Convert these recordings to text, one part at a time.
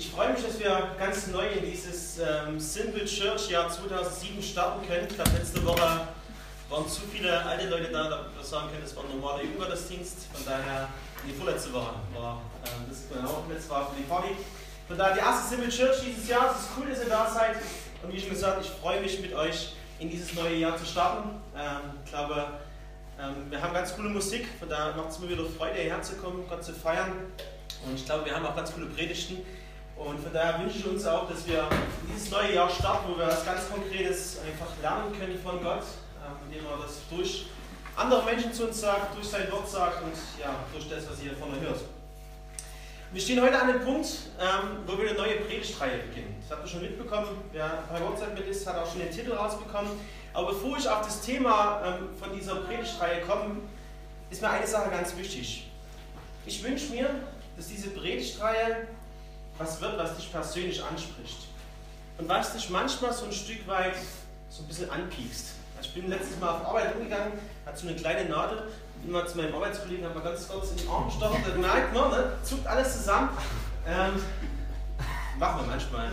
Ich freue mich, dass wir ganz neu in dieses ähm, Simple Church Jahr 2007 starten können. Ich glaube, letzte Woche waren zu viele alte Leute da, da wir sagen können, es war ein normaler Jugendgottesdienst. Von daher, die vorletzte Woche war ähm, das genau, letzte Woche für die Party. Von daher die erste Simple Church dieses Jahr. Es ist cool, dass ihr da seid. Und wie schon gesagt, ich freue mich mit euch in dieses neue Jahr zu starten. Ähm, ich glaube, ähm, wir haben ganz coole Musik, von daher macht es mir wieder Freude, hierher zu kommen, Gott zu feiern. Und ich glaube, wir haben auch ganz coole Predigten. Und von daher wünsche ich uns auch, dass wir dieses neue Jahr starten, wo wir was ganz Konkretes einfach lernen können von Gott, ähm, indem er das durch andere Menschen zu uns sagt, durch sein Wort sagt und ja, durch das, was ihr euch hört. Wir stehen heute an dem Punkt, ähm, wo wir eine neue Predigtreihe beginnen. Das habt ihr schon mitbekommen. Wer bei WhatsApp mit ist, hat auch schon den Titel rausbekommen. Aber bevor ich auf das Thema ähm, von dieser Predigtreihe komme, ist mir eine Sache ganz wichtig. Ich wünsche mir, dass diese Predigtreihe was wird, was dich persönlich anspricht. Und was dich manchmal so ein Stück weit so ein bisschen anpiekst. Also ich bin letztes Mal auf Arbeit umgegangen, hatte so eine kleine Nadel, bin mal zu meinem Arbeitskollegen, habe mal ganz kurz in den Arm gestochen, da merkt man, ne, zuckt alles zusammen. Ähm, machen wir manchmal.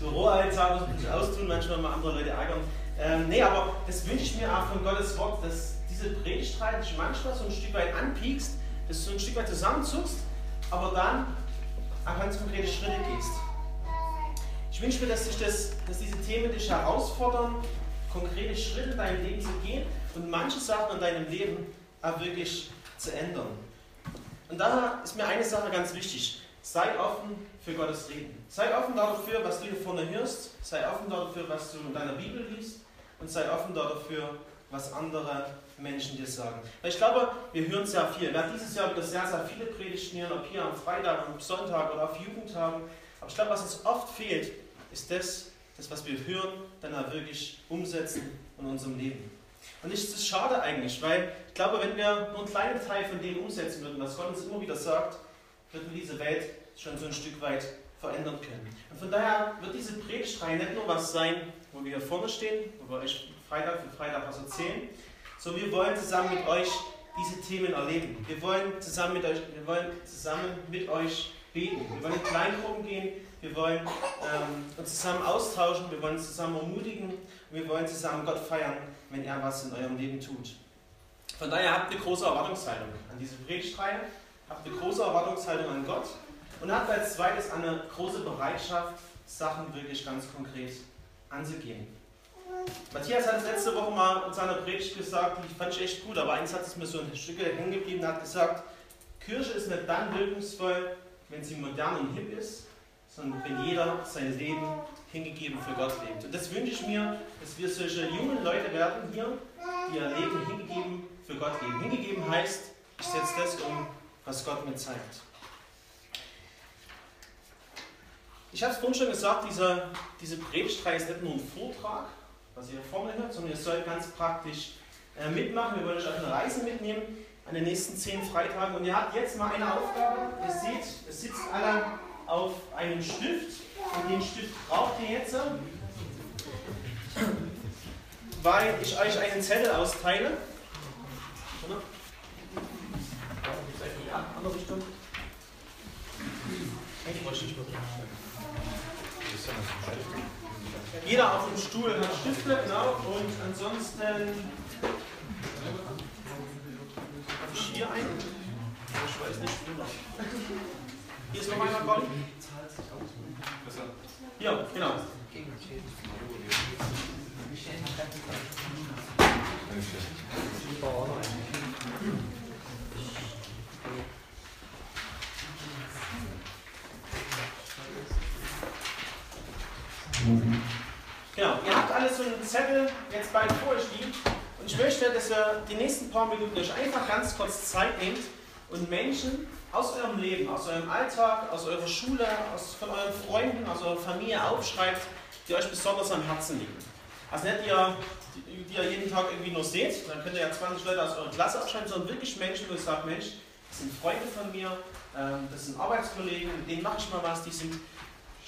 so Rohalltag muss bisschen austun, manchmal mal andere Leute ärgern. Ähm, nee, aber das wünsche ich mir auch von Gottes Wort, dass diese Predigtreihe dich manchmal so ein Stück weit anpiekst, dass du so ein Stück weit zusammenzuckst aber dann auch ganz konkrete Schritte gehst. Ich wünsche mir, dass, sich das, dass diese Themen dich herausfordern, konkrete Schritte in deinem Leben zu gehen und manche Sachen in deinem Leben auch wirklich zu ändern. Und daher ist mir eine Sache ganz wichtig. Sei offen für Gottes Reden. Sei offen dafür, was du hier vorne hörst. Sei offen dafür, was du in deiner Bibel liest. Und sei offen dafür, was andere Menschen dir sagen. Weil ich glaube, wir hören sehr viel. Wir haben dieses Jahr wieder sehr, sehr viele Predigten hören, ob hier am Freitag, am Sonntag oder auf Jugendtagen. Aber ich glaube, was uns oft fehlt, ist das, das was wir hören, dann auch wirklich umsetzen in unserem Leben. Und das ist schade eigentlich, weil ich glaube, wenn wir nur einen kleinen Teil von dem umsetzen würden, was Gott uns immer wieder sagt, würden wir diese Welt schon so ein Stück weit verändern können. Und von daher wird diese Predigtreihe nicht nur was sein, wo wir hier vorne stehen, wo wir euch Freitag für Freitag was erzählen, so, wir wollen zusammen mit euch diese Themen erleben. Wir wollen zusammen mit euch, wir wollen zusammen mit euch beten. Wir wollen in Kleingruppen gehen. Wir wollen ähm, uns zusammen austauschen. Wir wollen zusammen ermutigen. Wir wollen zusammen Gott feiern, wenn er was in eurem Leben tut. Von daher habt eine große Erwartungshaltung an diese Predigtreihe. Habt eine große Erwartungshaltung an Gott. Und habt als zweites eine große Bereitschaft, Sachen wirklich ganz konkret anzugehen. Matthias hat es letzte Woche mal in seiner Predigt gesagt, die fand ich echt gut, aber eins hat es mir so ein Stück hängen geblieben, hat gesagt, Kirche ist nicht dann wirkungsvoll, wenn sie modern und hip ist, sondern wenn jeder sein Leben hingegeben für Gott lebt. Und das wünsche ich mir, dass wir solche jungen Leute werden hier, die ihr Leben hingegeben für Gott leben. Hingegeben heißt, ich setze das um, was Gott mir zeigt. Ich habe es vorhin schon gesagt, diese, diese Predigtreihe ist nicht nur ein Vortrag, was ihr vor mir hört, sondern ihr sollt ganz praktisch äh, mitmachen. Wir wollen euch auf eine Reise mitnehmen an den nächsten zehn Freitagen. Und ihr habt jetzt mal eine Aufgabe. Ihr seht, es sitzt alle auf einem Stift. Und den Stift braucht ihr jetzt, weil ich euch einen Zettel austeile. Ja, andere Richtung. Eigentlich wollte ich nicht mehr. Jeder auf dem Stuhl hat Stifte, genau. Und ansonsten ich hier einen. Ich weiß nicht, noch. Hier ist noch einer, Conny. Ja, genau. Mhm. Genau, ihr habt alles so einen Zettel jetzt bald vor euch liegen und ich möchte, dass ihr die nächsten paar Minuten euch einfach ganz kurz Zeit nehmt und Menschen aus eurem Leben, aus eurem Alltag, aus eurer Schule, aus, von euren Freunden, aus eurer Familie aufschreibt, die euch besonders am Herzen liegen. Also nicht ihr, die, die ihr jeden Tag irgendwie nur seht, dann könnt ihr ja 20 Leute aus eurer Klasse aufschreiben, sondern wirklich Menschen, wo ihr sagt, Mensch, das sind Freunde von mir, ähm, das sind Arbeitskollegen, mit denen mache ich mal was, die sind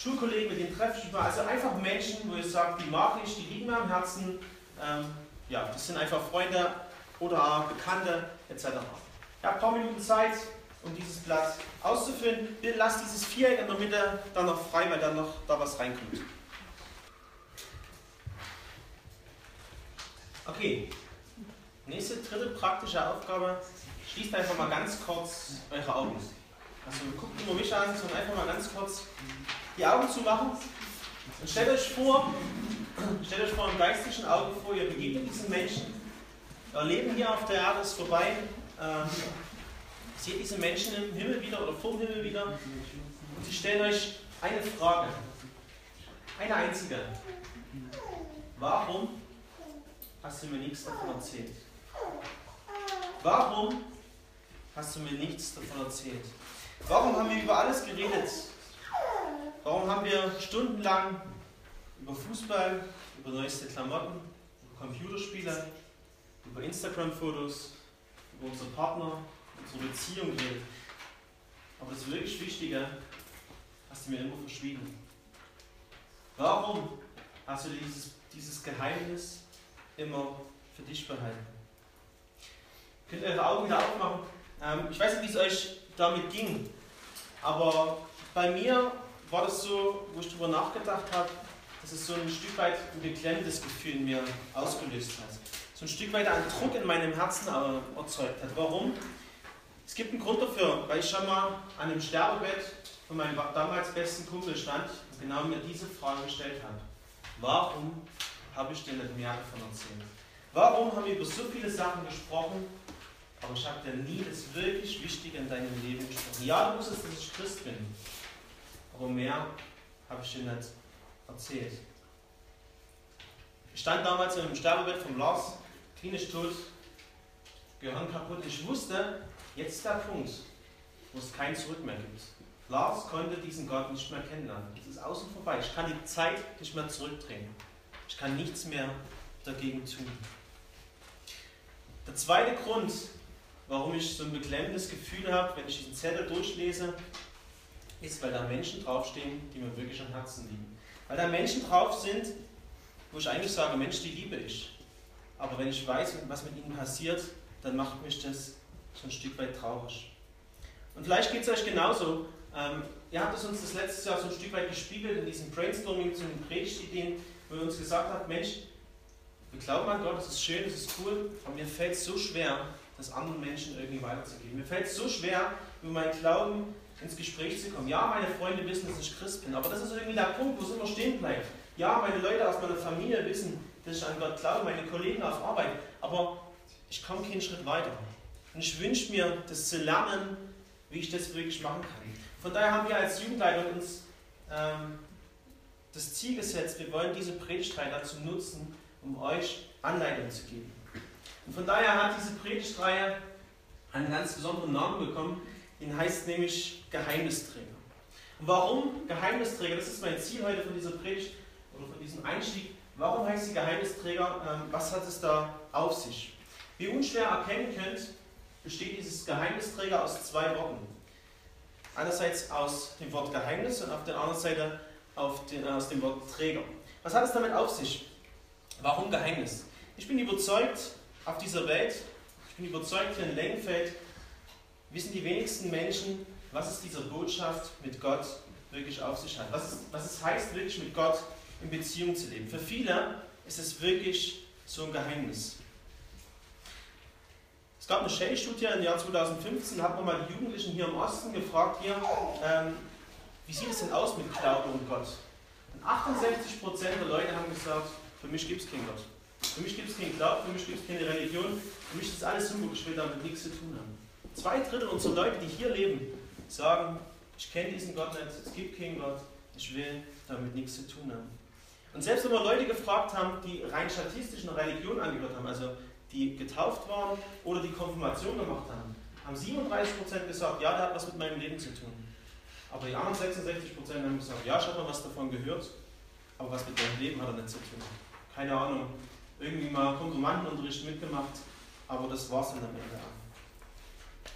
Schulkollegen, mit denen treffe ich mich mal. Also einfach Menschen, wo ich sage, die mag ich, die liegen mir am Herzen. Ähm, ja, das sind einfach Freunde oder Bekannte etc. Ich habe ein paar Minuten Zeit, um dieses Blatt auszufüllen. Bitte lasst dieses Viereck in der Mitte dann noch frei, weil dann noch da was reinkommt. Okay, nächste, dritte praktische Aufgabe. Schließt einfach mal ganz kurz eure Augen. Also guckt immer mich an, sondern einfach mal ganz kurz die Augen zu machen. Und stellt euch vor, stellt euch vor im geistlichen Augen vor, ihr begegnet diesen Menschen. Euer Leben hier auf der Erde ist vorbei. Ähm, seht diese Menschen im Himmel wieder oder vom Himmel wieder. Und sie stellen euch eine Frage. Eine einzige. Warum hast du mir nichts davon erzählt? Warum hast du mir nichts davon erzählt? Warum haben wir über alles geredet? Warum haben wir stundenlang über Fußball, über neueste Klamotten, über Computerspiele, über Instagram-Fotos, über unsere Partner, unsere Beziehung geredet? Aber das wirklich Wichtige hast du mir immer verschwiegen. Warum hast du dieses, dieses Geheimnis immer für dich behalten? Könnt ihr eure Augen wieder aufmachen? Ähm, ich weiß nicht, wie es euch damit ging, aber bei mir war das so, wo ich darüber nachgedacht habe, dass es so ein Stück weit ein beklemmtes Gefühl in mir ausgelöst hat. So ein Stück weit einen Druck in meinem Herzen erzeugt hat. Warum? Es gibt einen Grund dafür, weil ich schon mal an dem Sterbebett von meinem damals besten Kumpel stand und genau mir diese Frage gestellt habe. Warum habe ich dir nicht mehr davon erzählt? Warum haben wir über so viele Sachen gesprochen, aber ich habe dir nie das wirklich Wichtige in deinem Leben gesprochen? Ja, du wusstest, dass ich Christ bin, mehr habe ich dir nicht erzählt. Ich stand damals im Sterbebett vom Lars, klinisch tot, Gehirn kaputt. Ich wusste, jetzt ist der Punkt, wo es kein Zurück mehr gibt. Lars konnte diesen Gott nicht mehr kennenlernen. Es ist außen vorbei. Ich kann die Zeit nicht mehr zurückdrehen. Ich kann nichts mehr dagegen tun. Der zweite Grund, warum ich so ein beklemmendes Gefühl habe, wenn ich diesen Zettel durchlese, ist, weil da Menschen draufstehen, die mir wirklich am Herzen liegen. Weil da Menschen drauf sind, wo ich eigentlich sage, Mensch, die liebe ich. Aber wenn ich weiß, was mit ihnen passiert, dann macht mich das so ein Stück weit traurig. Und vielleicht geht es euch genauso. Ähm, ihr habt es uns das letzte Jahr so ein Stück weit gespiegelt in diesem Brainstorming zu den Predigtideen, wo ihr uns gesagt habt, Mensch, wir glauben an Gott, das ist schön, das ist cool, aber mir fällt es so schwer, das anderen Menschen irgendwie weiterzugeben. Mir fällt es so schwer, über meinen Glauben ins Gespräch zu kommen. Ja, meine Freunde wissen, dass ich Christ bin, aber das ist irgendwie der Punkt, wo es immer stehen bleibt. Ja, meine Leute aus meiner Familie wissen, dass ich an Gott glaube, meine Kollegen auf Arbeit, aber ich komme keinen Schritt weiter. Und ich wünsche mir, das zu lernen, wie ich das wirklich machen kann. Von daher haben wir als Jugendleiter uns ähm, das Ziel gesetzt, wir wollen diese Predigtreihe dazu nutzen, um euch Anleitung zu geben. Und von daher hat diese Predigtreihe einen ganz besonderen Namen bekommen, den heißt nämlich Geheimnisträger. Warum Geheimnisträger? Das ist mein Ziel heute von dieser Predigt oder von diesem Einstieg. Warum heißt sie Geheimnisträger? Ähm, was hat es da auf sich? Wie unschwer erkennen könnt, besteht dieses Geheimnisträger aus zwei Worten. Einerseits aus dem Wort Geheimnis und auf der anderen Seite den, aus dem Wort Träger. Was hat es damit auf sich? Warum Geheimnis? Ich bin überzeugt, auf dieser Welt, ich bin überzeugt, hier in Lengenfeld wissen die wenigsten Menschen, was es dieser Botschaft mit Gott wirklich auf sich hat. Was es, was es heißt, wirklich mit Gott in Beziehung zu leben. Für viele ist es wirklich so ein Geheimnis. Es gab eine Shell-Studie im Jahr 2015, da hat man mal die Jugendlichen hier im Osten gefragt, hier, ähm, wie sieht es denn aus mit Glauben und Gott? Und 68% der Leute haben gesagt, für mich gibt es keinen Gott. Für mich gibt es keinen Glauben, für mich gibt es keine Religion, für mich ist alles Humbug, ich will damit nichts zu tun haben. Zwei Drittel unserer Leute, die hier leben, sagen, ich kenne diesen Gott nicht, es gibt keinen Gott, ich will damit nichts zu tun haben. Und selbst wenn wir Leute gefragt haben, die rein statistisch einer Religion angehört haben, also die getauft waren oder die Konfirmation gemacht haben, haben 37% gesagt, ja, der hat was mit meinem Leben zu tun. Aber die anderen 66% haben gesagt, ja, ich habe mal was davon gehört, aber was mit deinem Leben hat er nicht zu tun. Keine Ahnung, irgendwie mal Konfirmandenunterricht mitgemacht, aber das war es dann am Ende.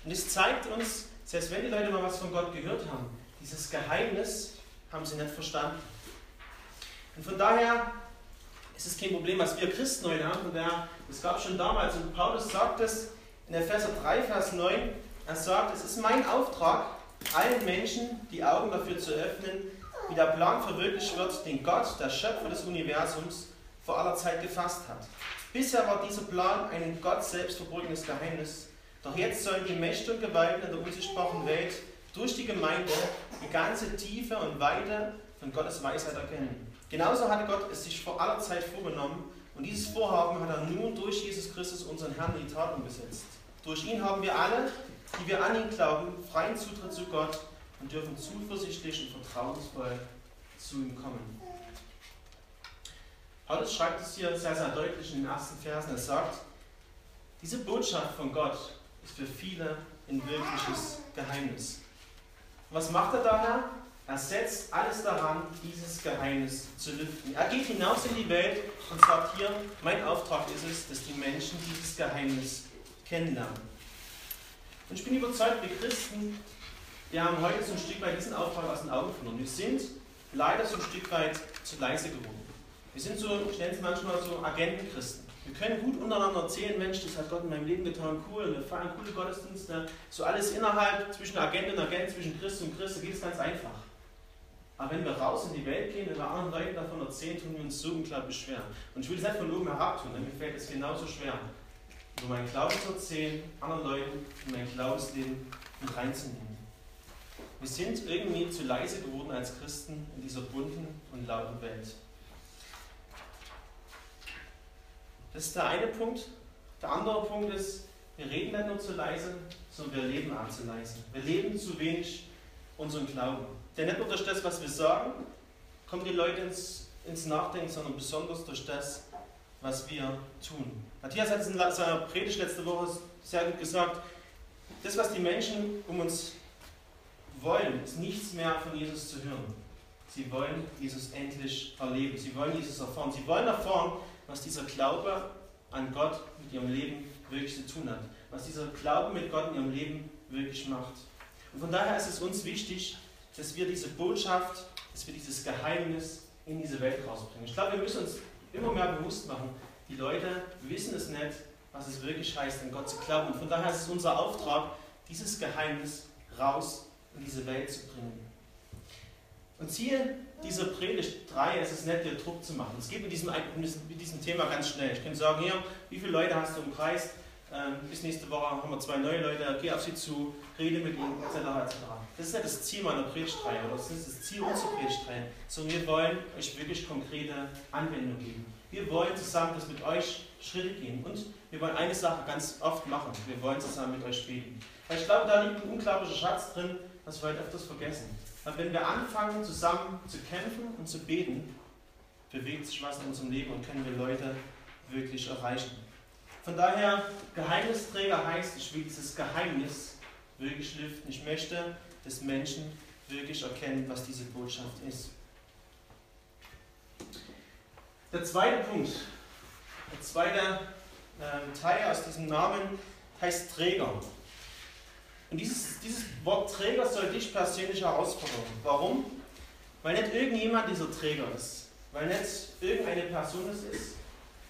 Und es zeigt uns, selbst wenn die Leute mal was von Gott gehört haben, dieses Geheimnis haben sie nicht verstanden. Und von daher ist es kein Problem, was wir Christen heute haben. Und das gab es schon damals. Und Paulus sagt es in Epheser 3, Vers 9, Er sagt, es ist mein Auftrag, allen Menschen die Augen dafür zu öffnen, wie der Plan verwirklicht wird, den Gott, der Schöpfer des Universums, vor aller Zeit gefasst hat. Bisher war dieser Plan ein Gott selbst verborgenes Geheimnis. Doch jetzt sollen die Mächte und Gewalten in der unsichtbaren Welt durch die Gemeinde die ganze Tiefe und Weite von Gottes Weisheit erkennen. Genauso hatte Gott es sich vor aller Zeit vorgenommen und dieses Vorhaben hat er nun durch Jesus Christus, unseren Herrn, in die Tat umgesetzt. Durch ihn haben wir alle, die wir an ihn glauben, freien Zutritt zu Gott und dürfen zuversichtlich und vertrauensvoll zu ihm kommen. Paulus schreibt es hier sehr, sehr deutlich in den ersten Versen. Er sagt, diese Botschaft von Gott ist für viele ein wirkliches Geheimnis. Was macht er daher? Er setzt alles daran, dieses Geheimnis zu lüften. Er geht hinaus in die Welt und sagt hier, mein Auftrag ist es, dass die Menschen dieses Geheimnis kennenlernen. Und ich bin überzeugt, wir Christen, wir haben heute so ein Stück weit diesen Auftrag aus den Augen verloren. Wir sind leider so ein Stück weit zu leise geworden. Wir sind so, ich nenne es manchmal so Agentenchristen. Wir können gut untereinander erzählen, Mensch, das hat Gott in meinem Leben getan, cool, wir feiern coole Gottesdienste. So alles innerhalb, zwischen Agent und Agent, zwischen Christ und Christ, da geht es ganz einfach. Aber wenn wir raus in die Welt gehen und wir anderen Leuten davon erzählen, tun wir uns so unglaublich schwer. Und ich will es nicht von oben herab tun, denn mir fällt es genauso schwer, über meinen Glauben zu erzählen, anderen Leuten in mein Glaubensleben mit reinzunehmen. Wir sind irgendwie zu leise geworden als Christen in dieser bunten und lauten Welt. Das ist der eine Punkt. Der andere Punkt ist, wir reden nicht nur zu leise, sondern wir leben auch zu leise. Wir leben zu wenig unseren Glauben. Denn nicht nur durch das, was wir sagen, kommen die Leute ins, ins Nachdenken, sondern besonders durch das, was wir tun. Matthias hat es in seiner Predigt letzte Woche sehr gut gesagt. Das, was die Menschen um uns wollen, ist nichts mehr von Jesus zu hören. Sie wollen Jesus endlich erleben. Sie wollen Jesus erfahren. Sie wollen erfahren, was dieser Glaube an Gott mit ihrem Leben wirklich zu tun hat. Was dieser Glaube mit Gott in ihrem Leben wirklich macht. Und von daher ist es uns wichtig, dass wir diese Botschaft, dass wir dieses Geheimnis in diese Welt rausbringen. Ich glaube, wir müssen uns immer mehr bewusst machen, die Leute wissen es nicht, was es wirklich heißt, an Gott zu glauben. Und von daher ist es unser Auftrag, dieses Geheimnis raus in diese Welt zu bringen. Und Ziel dieser Predigt 3 ist es nicht, dir Druck zu machen. Es geht mit diesem, mit diesem Thema ganz schnell. Ich kann sagen, hier, wie viele Leute hast du im Kreis? Ähm, bis nächste Woche haben wir zwei neue Leute, geh auf sie zu, rede mit ihnen, etc. etc. Das ist nicht das Ziel meiner Predigtreihe oder das ist das Ziel unserer Predigtreihe, sondern wir wollen euch wirklich konkrete Anwendung geben. Wir wollen zusammen das mit euch Schritte gehen und wir wollen eine Sache ganz oft machen. Wir wollen zusammen mit euch beten. Weil ich glaube, da liegt ein unglaublicher Schatz drin, was wir heute öfters vergessen. Weil wenn wir anfangen, zusammen zu kämpfen und zu beten, bewegt sich was in unserem Leben und können wir Leute wirklich erreichen. Von daher, Geheimnisträger heißt, ich will dieses Geheimnis wirklich lüften. Ich möchte, dass Menschen wirklich erkennen, was diese Botschaft ist. Der zweite Punkt, der zweite äh, Teil aus diesem Namen heißt Träger. Und dieses, dieses Wort Träger soll dich persönlich herausfordern. Warum? Weil nicht irgendjemand dieser Träger ist. Weil nicht irgendeine Person es ist,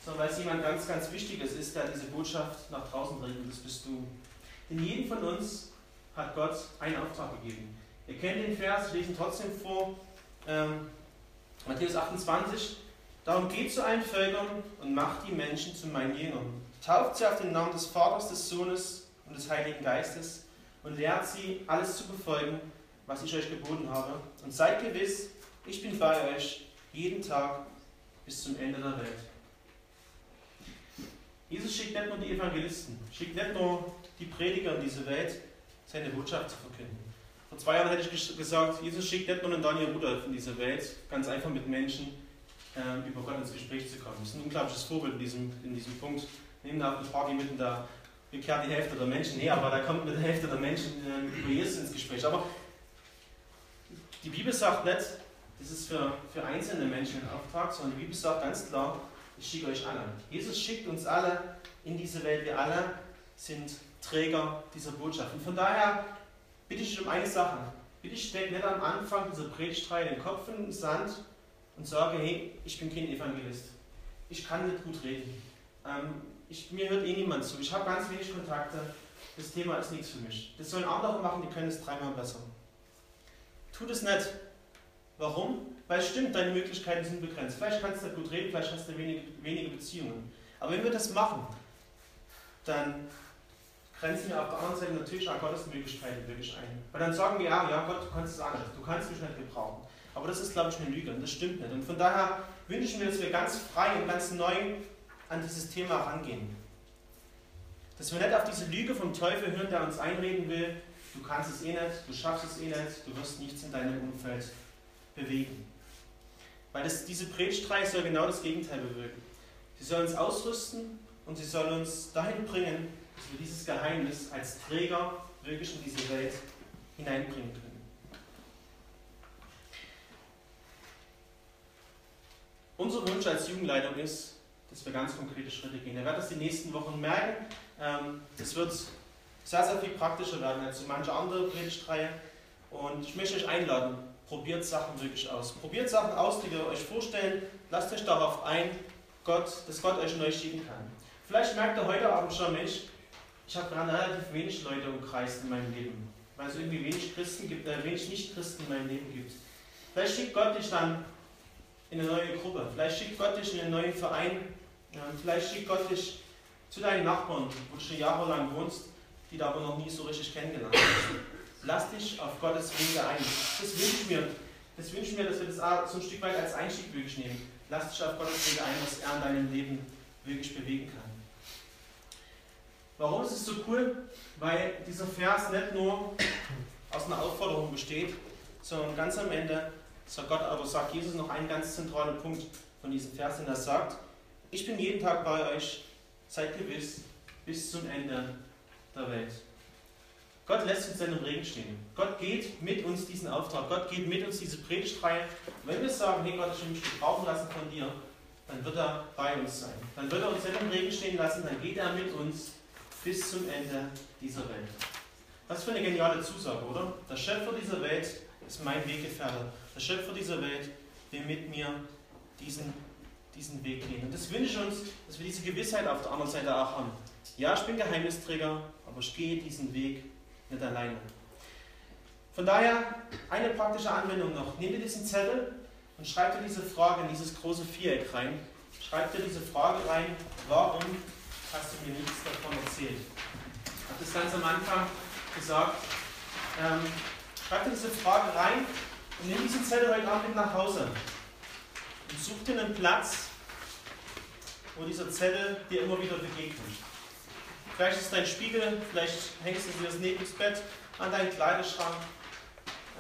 sondern weil es jemand ganz, ganz Wichtiges ist, der diese Botschaft nach draußen bringt. Und das bist du. In jedem von uns hat Gott einen Auftrag gegeben. Ihr kennt den Vers, ich lese ihn trotzdem vor. Ähm, Matthäus 28. Darum geht zu allen Völkern und macht die Menschen zu meinen Jüngern. Tauft sie auf den Namen des Vaters, des Sohnes und des Heiligen Geistes und lehrt sie, alles zu befolgen, was ich euch geboten habe. Und seid gewiss, ich bin bei euch jeden Tag bis zum Ende der Welt. Jesus schickt nicht nur die Evangelisten, schickt nicht nur die Prediger in diese Welt, seine Botschaft zu verkünden. Vor zwei Jahren hätte ich gesagt, Jesus schickt nicht nur einen Daniel Rudolph in diese Welt, ganz einfach mit Menschen äh, über Gott ins Gespräch zu kommen. Das ist ein unglaubliches Vorbild in diesem, in diesem Punkt. Nehmen da auf eine Party mitten da bekehrt die Hälfte der Menschen her, aber da kommt mit der Hälfte der Menschen äh, über Jesus ins Gespräch. Aber die Bibel sagt nicht, das ist für, für einzelne Menschen ein Auftrag, sondern die Bibel sagt ganz klar, ich schicke euch alle. Jesus schickt uns alle in diese Welt. Wir alle sind Träger dieser Botschaft. Und von daher bitte ich um eine Sache. Bitte steck nicht am Anfang dieser Predigtreihe den Kopf in den Sand und sage, hey, ich bin kein Evangelist. Ich kann nicht gut reden. Ähm, ich, mir hört eh niemand zu. Ich habe ganz wenig Kontakte. das Thema ist nichts für mich. Das sollen andere machen, die können es dreimal besser. Tu das nicht. Warum? Weil es stimmt, deine Möglichkeiten sind begrenzt. Vielleicht kannst du gut reden, vielleicht hast du wenige, wenige Beziehungen. Aber wenn wir das machen, dann grenzen wir auf der anderen Seite natürlich auch Gottes Möglichkeiten wirklich ein. Weil dann sagen wir, ja, ja Gott, du kannst es nicht, du kannst mich nicht gebrauchen. Aber das ist, glaube ich, eine Lüge und das stimmt nicht. Und von daher wünsche ich mir, dass wir ganz frei und ganz neu an dieses Thema rangehen. Dass wir nicht auf diese Lüge vom Teufel hören, der uns einreden will, du kannst es eh nicht, du schaffst es eh nicht, du wirst nichts in deinem Umfeld bewegen. Weil das, diese Predigtreihe soll genau das Gegenteil bewirken. Sie soll uns ausrüsten und sie soll uns dahin bringen, dass wir dieses Geheimnis als Träger wirklich in diese Welt hineinbringen können. Unser Wunsch als Jugendleitung ist, dass wir ganz konkrete Schritte gehen. Ihr werdet das die nächsten Wochen merken. Ähm, es wird sehr, sehr viel praktischer werden als manche andere Predigtreihe. Und ich möchte euch einladen, probiert Sachen wirklich aus. Probiert Sachen aus, die wir euch vorstellen. Lasst euch darauf ein, Gott, dass Gott euch neu schicken kann. Vielleicht merkt ihr heute Abend schon, Mensch, ich habe gerade relativ wenig Leute umkreist in meinem Leben, weil es irgendwie wenig Christen gibt, äh, wenig Nicht-Christen in meinem Leben gibt. Vielleicht schickt Gott dich dann in eine neue Gruppe, vielleicht schickt Gott dich in einen neuen Verein, vielleicht schickt Gott dich zu deinen Nachbarn, wo du schon jahrelang wohnst, die du aber noch nie so richtig kennengelernt hast. Lass dich auf Gottes Wege ein. Das wünsche ich mir. Das wünsche ich mir, dass wir das so ein Stück weit als Einstieg wirklich nehmen. Lass dich auf Gottes Wege ein, was er in deinem Leben wirklich bewegen kann. Warum ist es so cool? Weil dieser Vers nicht nur aus einer Aufforderung besteht, sondern ganz am Ende sagt Gott, aber sagt Jesus noch einen ganz zentralen Punkt von diesem Vers, den er sagt, ich bin jeden Tag bei euch, seid gewiss, bis zum Ende der Welt. Gott lässt uns in im Regen stehen. Gott geht mit uns diesen Auftrag. Gott geht mit uns diese Predigtreihe. wenn wir sagen, hey Gott, ich will mich gebrauchen lassen von dir, dann wird er bei uns sein. Dann wird er uns im Regen stehen lassen, dann geht er mit uns bis zum Ende dieser Welt. Was für eine geniale Zusage, oder? Der Schöpfer dieser Welt ist mein Weggefährte. Der Schöpfer dieser Welt will mit mir diesen, diesen Weg gehen. Und das wünsche ich uns, dass wir diese Gewissheit auf der anderen Seite auch haben. Ja, ich bin Geheimnisträger, aber ich gehe diesen Weg nicht alleine. Von daher eine praktische Anwendung noch. Nimm dir diesen Zettel und schreib dir diese Frage in dieses große Viereck rein. Schreib dir diese Frage rein, warum hast du mir nichts davon erzählt? Ich habe das ganz am Anfang gesagt. Ähm, schreib dir diese Frage rein und nimm diesen Zettel heute Abend mit nach Hause. Such dir einen Platz, wo dieser Zettel dir immer wieder begegnet. Vielleicht ist es dein Spiegel, vielleicht hängst du dir das neben das Bett an deinen Kleiderschrank.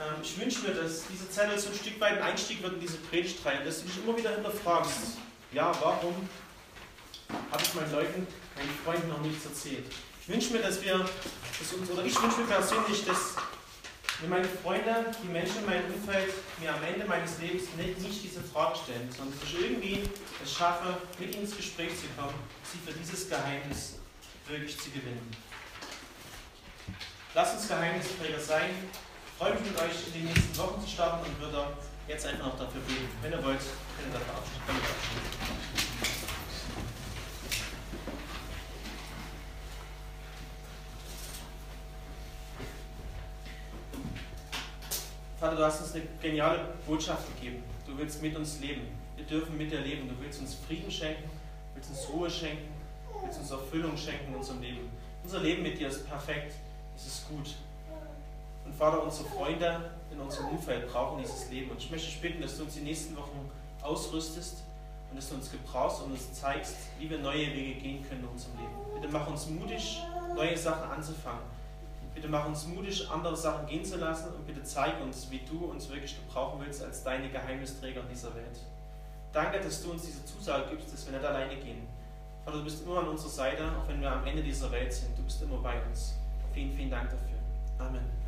Ähm, ich wünsche mir, dass diese Zettel so ein Stück weit ein Einstieg wird in diese Predigtreihe, dass du dich immer wieder hinterfragst, ja, warum habe ich meinen Leuten, meinen Freunden noch nichts erzählt? Ich wünsche mir, dass wir, dass uns, oder ich wünsche mir persönlich, dass mir meine Freunde, die Menschen in meinem Umfeld, mir am Ende meines Lebens nicht, nicht diese Frage stellen, sondern ich irgendwie es schaffe, mit ihnen ins Gespräch zu kommen, sie für dieses Geheimnis wirklich zu gewinnen. Lasst uns Geheimnisträger sein. Ich freue mich mit euch in den nächsten Wochen zu starten und würde jetzt einfach noch dafür beten. Wenn ihr wollt, könnt ihr dafür abstimmen. Vater, du hast uns eine geniale Botschaft gegeben. Du willst mit uns leben. Wir dürfen mit dir leben. Du willst uns Frieden schenken, willst uns Ruhe schenken, willst uns Erfüllung schenken in unserem Leben. Unser Leben mit dir ist perfekt, es ist gut. Und Vater, unsere Freunde in unserem Umfeld brauchen dieses Leben. Und ich möchte dich bitten, dass du uns die nächsten Wochen ausrüstest und dass du uns gebrauchst und uns zeigst, wie wir neue Wege gehen können in unserem Leben. Bitte mach uns mutig, neue Sachen anzufangen. Bitte mach uns mutig, andere Sachen gehen zu lassen und bitte zeig uns, wie du uns wirklich gebrauchen willst als deine Geheimnisträger in dieser Welt. Danke, dass du uns diese Zusage gibst, dass wir nicht alleine gehen, Vater, du bist immer an unserer Seite, auch wenn wir am Ende dieser Welt sind. Du bist immer bei uns. Vielen, vielen Dank dafür. Amen.